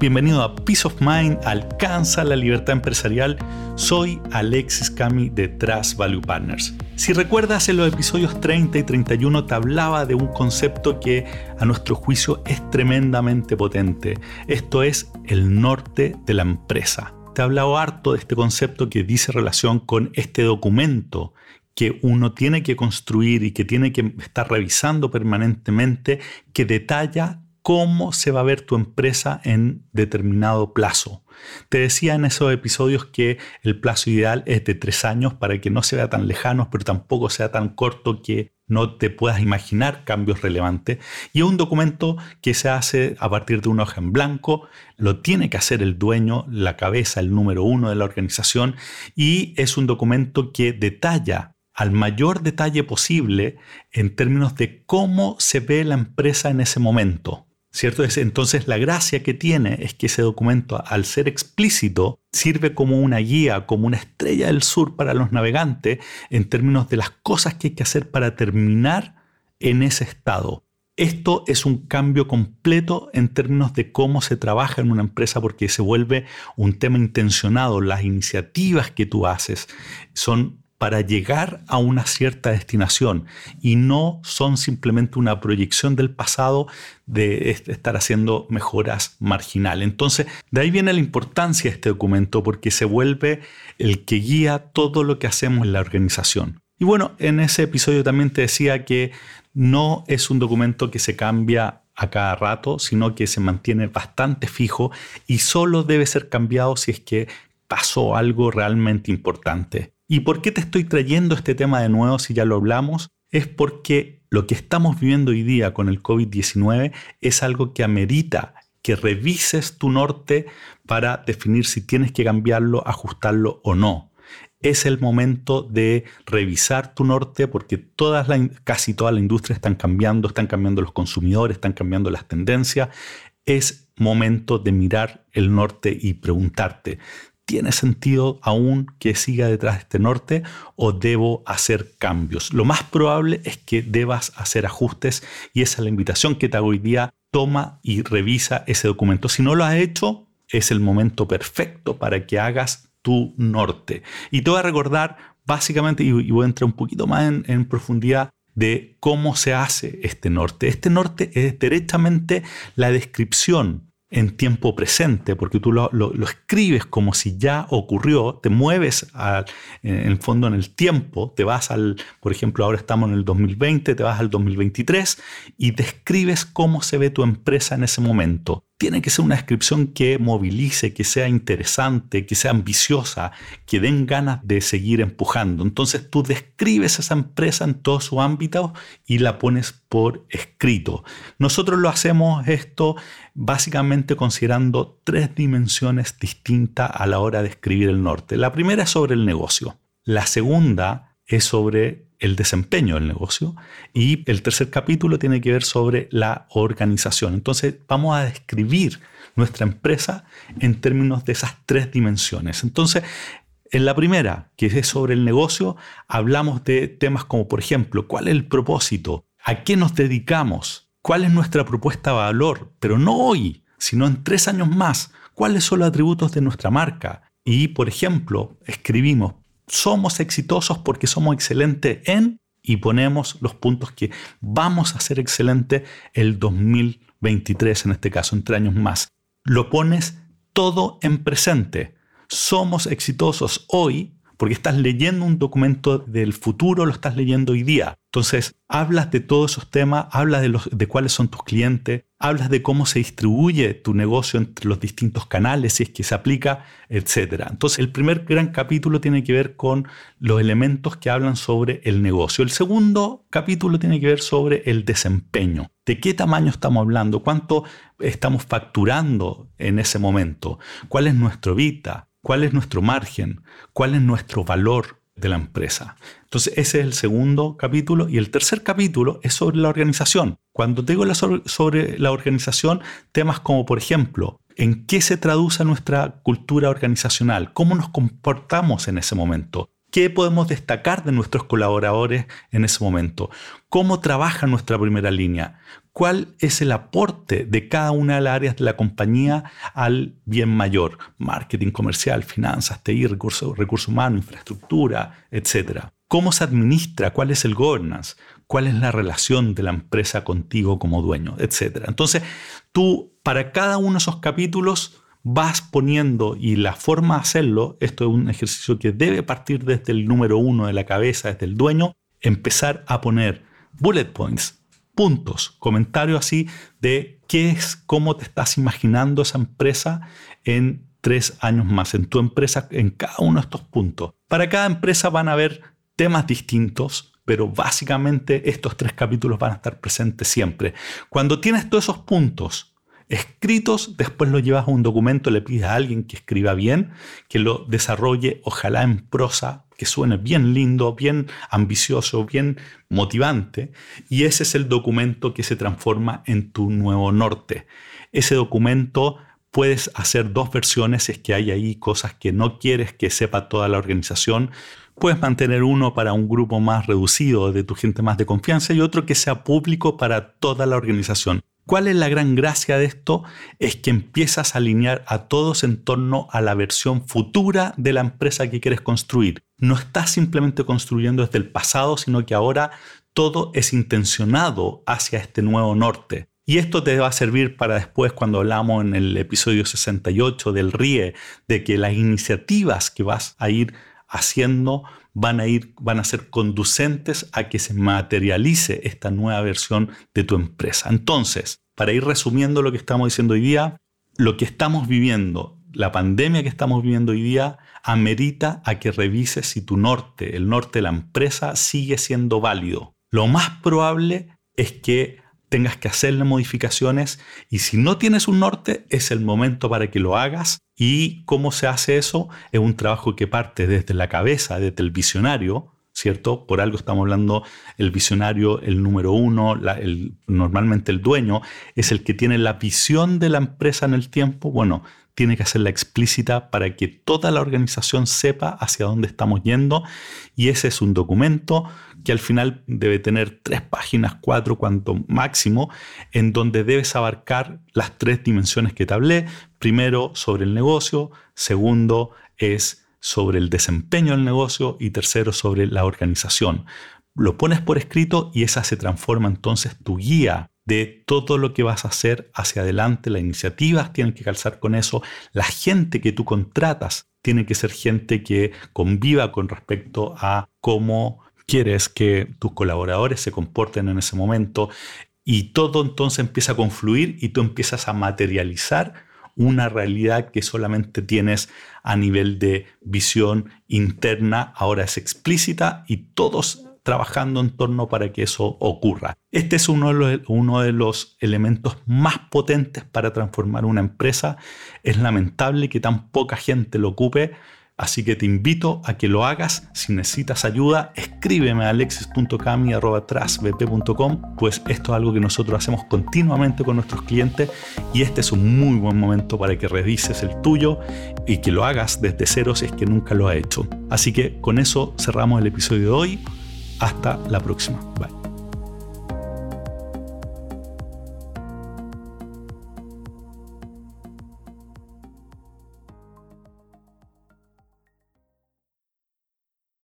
Bienvenido a Peace of Mind, alcanza la libertad empresarial. Soy Alexis Cami de Trust Value Partners. Si recuerdas en los episodios 30 y 31 te hablaba de un concepto que a nuestro juicio es tremendamente potente. Esto es el norte de la empresa. Te he hablado harto de este concepto que dice relación con este documento que uno tiene que construir y que tiene que estar revisando permanentemente, que detalla cómo se va a ver tu empresa en determinado plazo. Te decía en esos episodios que el plazo ideal es de tres años para que no se vea tan lejano, pero tampoco sea tan corto que no te puedas imaginar cambios relevantes. Y es un documento que se hace a partir de una hoja en blanco, lo tiene que hacer el dueño, la cabeza, el número uno de la organización, y es un documento que detalla al mayor detalle posible en términos de cómo se ve la empresa en ese momento. ¿Cierto? Entonces la gracia que tiene es que ese documento, al ser explícito, sirve como una guía, como una estrella del sur para los navegantes en términos de las cosas que hay que hacer para terminar en ese estado. Esto es un cambio completo en términos de cómo se trabaja en una empresa porque se vuelve un tema intencionado. Las iniciativas que tú haces son para llegar a una cierta destinación y no son simplemente una proyección del pasado de estar haciendo mejoras marginales. Entonces, de ahí viene la importancia de este documento porque se vuelve el que guía todo lo que hacemos en la organización. Y bueno, en ese episodio también te decía que no es un documento que se cambia a cada rato, sino que se mantiene bastante fijo y solo debe ser cambiado si es que pasó algo realmente importante. ¿Y por qué te estoy trayendo este tema de nuevo si ya lo hablamos? Es porque lo que estamos viviendo hoy día con el COVID-19 es algo que amerita que revises tu norte para definir si tienes que cambiarlo, ajustarlo o no. Es el momento de revisar tu norte porque todas casi toda la industria están cambiando, están cambiando los consumidores, están cambiando las tendencias. Es momento de mirar el norte y preguntarte, ¿Tiene sentido aún que siga detrás de este norte o debo hacer cambios? Lo más probable es que debas hacer ajustes y esa es la invitación que te hago hoy día. Toma y revisa ese documento. Si no lo has hecho, es el momento perfecto para que hagas tu norte. Y te voy a recordar básicamente, y voy a entrar un poquito más en, en profundidad, de cómo se hace este norte. Este norte es directamente la descripción en tiempo presente, porque tú lo, escribes como si ya ocurrió, te mueves en el fondo en el tiempo, te vas al, por ejemplo, ahora estamos en el 2020, te vas al 2023 y describes cómo se ve tu empresa en ese momento tiene que ser una descripción que movilice, que sea interesante, que sea ambiciosa, que den ganas de seguir empujando. Entonces tú describes esa empresa en todo su ámbito y la pones por escrito. Nosotros lo hacemos esto básicamente considerando tres dimensiones distintas a la hora de escribir el norte. La primera es sobre el negocio. La segunda es sobre el desempeño del negocio y el tercer capítulo tiene que ver sobre la organización. Entonces vamos a describir nuestra empresa en términos de esas tres dimensiones. Entonces, en la primera, que es sobre el negocio, hablamos de temas como, por ejemplo, cuál es el propósito, a qué nos dedicamos, cuál es nuestra propuesta de valor, pero no hoy, sino en tres años más, cuáles son los atributos de nuestra marca. Y, por ejemplo, escribimos somos exitosos porque somos excelentes en y ponemos los puntos que vamos a ser excelentes el 2023, en este caso, entre años más. Lo pones todo en presente. Somos exitosos hoy porque estás leyendo un documento del futuro, lo estás leyendo hoy día. Entonces, hablas de todos esos temas, hablas de, los, de cuáles son tus clientes, hablas de cómo se distribuye tu negocio entre los distintos canales, si es que se aplica, etc. Entonces, el primer gran capítulo tiene que ver con los elementos que hablan sobre el negocio. El segundo capítulo tiene que ver sobre el desempeño. ¿De qué tamaño estamos hablando? ¿Cuánto estamos facturando en ese momento? ¿Cuál es nuestro vida? cuál es nuestro margen, cuál es nuestro valor de la empresa. Entonces ese es el segundo capítulo y el tercer capítulo es sobre la organización. Cuando digo sobre la organización, temas como por ejemplo, ¿en qué se traduce nuestra cultura organizacional? ¿Cómo nos comportamos en ese momento? ¿Qué podemos destacar de nuestros colaboradores en ese momento? ¿Cómo trabaja nuestra primera línea? ¿Cuál es el aporte de cada una de las áreas de la compañía al bien mayor? Marketing comercial, finanzas, TI, recursos recurso humanos, infraestructura, etc. ¿Cómo se administra? ¿Cuál es el governance? ¿Cuál es la relación de la empresa contigo como dueño? Etcétera. Entonces, tú para cada uno de esos capítulos vas poniendo y la forma de hacerlo, esto es un ejercicio que debe partir desde el número uno de la cabeza, desde el dueño, empezar a poner bullet points, puntos, comentarios así de qué es, cómo te estás imaginando esa empresa en tres años más, en tu empresa, en cada uno de estos puntos. Para cada empresa van a haber temas distintos, pero básicamente estos tres capítulos van a estar presentes siempre. Cuando tienes todos esos puntos escritos, después lo llevas a un documento, le pides a alguien que escriba bien, que lo desarrolle, ojalá en prosa, que suene bien lindo, bien ambicioso, bien motivante, y ese es el documento que se transforma en tu nuevo norte. Ese documento puedes hacer dos versiones si es que hay ahí cosas que no quieres que sepa toda la organización. Puedes mantener uno para un grupo más reducido de tu gente más de confianza y otro que sea público para toda la organización. ¿Cuál es la gran gracia de esto? Es que empiezas a alinear a todos en torno a la versión futura de la empresa que quieres construir. No estás simplemente construyendo desde el pasado, sino que ahora todo es intencionado hacia este nuevo norte. Y esto te va a servir para después cuando hablamos en el episodio 68 del RIE, de que las iniciativas que vas a ir haciendo van a ir, van a ser conducentes a que se materialice esta nueva versión de tu empresa. Entonces, para ir resumiendo lo que estamos diciendo hoy día, lo que estamos viviendo, la pandemia que estamos viviendo hoy día, amerita a que revises si tu norte, el norte de la empresa, sigue siendo válido. Lo más probable es que tengas que hacerle modificaciones y si no tienes un norte es el momento para que lo hagas y cómo se hace eso es un trabajo que parte desde la cabeza, desde el visionario, ¿cierto? Por algo estamos hablando, el visionario, el número uno, normalmente el dueño, es el que tiene la visión de la empresa en el tiempo. Bueno, tiene que hacerla explícita para que toda la organización sepa hacia dónde estamos yendo y ese es un documento que al final debe tener tres páginas, cuatro cuanto máximo, en donde debes abarcar las tres dimensiones que te hablé. Primero sobre el negocio, segundo es sobre el desempeño del negocio y tercero sobre la organización. Lo pones por escrito y esa se transforma entonces tu guía de todo lo que vas a hacer hacia adelante. Las iniciativas tienen que calzar con eso. La gente que tú contratas tiene que ser gente que conviva con respecto a cómo quieres que tus colaboradores se comporten en ese momento. Y todo entonces empieza a confluir y tú empiezas a materializar una realidad que solamente tienes a nivel de visión interna, ahora es explícita y todos trabajando en torno para que eso ocurra. Este es uno de, los, uno de los elementos más potentes para transformar una empresa. Es lamentable que tan poca gente lo ocupe. Así que te invito a que lo hagas. Si necesitas ayuda, escríbeme a alexis.cami.com, pues esto es algo que nosotros hacemos continuamente con nuestros clientes y este es un muy buen momento para que revises el tuyo y que lo hagas desde cero si es que nunca lo ha hecho. Así que con eso cerramos el episodio de hoy. Hasta la próxima. Bye.